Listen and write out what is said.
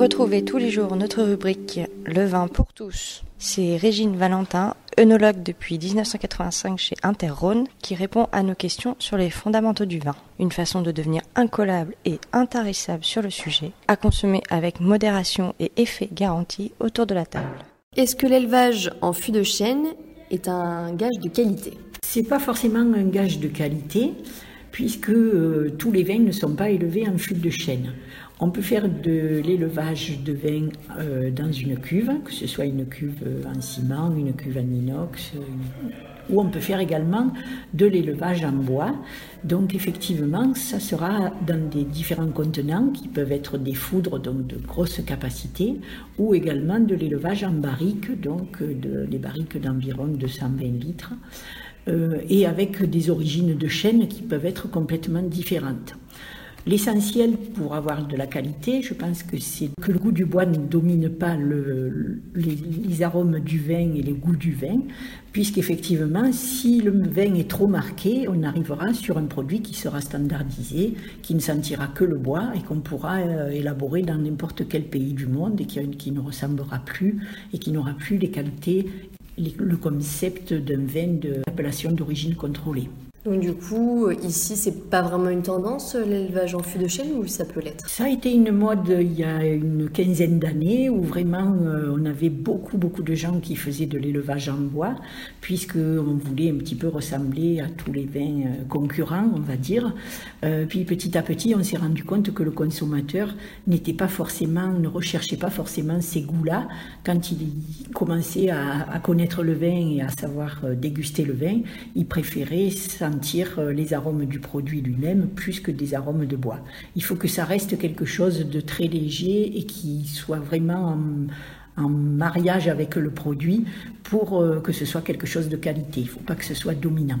Retrouvez tous les jours notre rubrique Le vin pour tous. C'est Régine Valentin, œnologue depuis 1985 chez Interrhône, qui répond à nos questions sur les fondamentaux du vin. Une façon de devenir incollable et intarissable sur le sujet, à consommer avec modération et effet garanti autour de la table. Est-ce que l'élevage en fût de chêne est un gage de qualité? C'est pas forcément un gage de qualité, puisque euh, tous les vins ne sont pas élevés en fût de chêne. On peut faire de l'élevage de vin euh, dans une cuve, que ce soit une cuve en ciment, une cuve en inox, ou on peut faire également de l'élevage en bois. Donc effectivement, ça sera dans des différents contenants qui peuvent être des foudres donc de grosse capacité, ou également de l'élevage en barrique, donc euh, de, des barriques d'environ 220 litres, euh, et avec des origines de chêne qui peuvent être complètement différentes. L'essentiel pour avoir de la qualité, je pense que c'est que le goût du bois ne domine pas les, arômes du vin et les goûts du vin, puisqu'effectivement, si le vin est trop marqué, on arrivera sur un produit qui sera standardisé, qui ne sentira que le bois et qu'on pourra euh, élaborer dans n'importe quel pays du monde et qui ne ressemblera plus et qui n'aura plus les qualités, le concept d'un vin d'appellation d'origine contrôlée. Donc du coup, euh, ici, c'est pas vraiment une tendance, euh, l'élevage en fût de chêne, ou ça peut l'être? Ça a été une mode il y a une quinzaine d'années, où vraiment euh, on avait beaucoup, beaucoup de gens qui faisaient de l'élevage en bois, puisqu'on voulait un petit peu ressembler à tous les vins concurrents, on va dire. puis petit à petit, on s'est rendu compte que le consommateur n'était pas forcément, ne recherchait pas forcément ces goûts-là. Quand il commençait à, à, connaître le vin et à savoir déguster le vin, il préférait ça euh, les arômes du produit lui-même plus que des arômes de bois. Il faut que ça reste quelque chose de très léger et qui soit vraiment en, mariage avec le produit pour euh, que ce soit quelque chose de qualité. Il ne faut pas que ce soit dominant.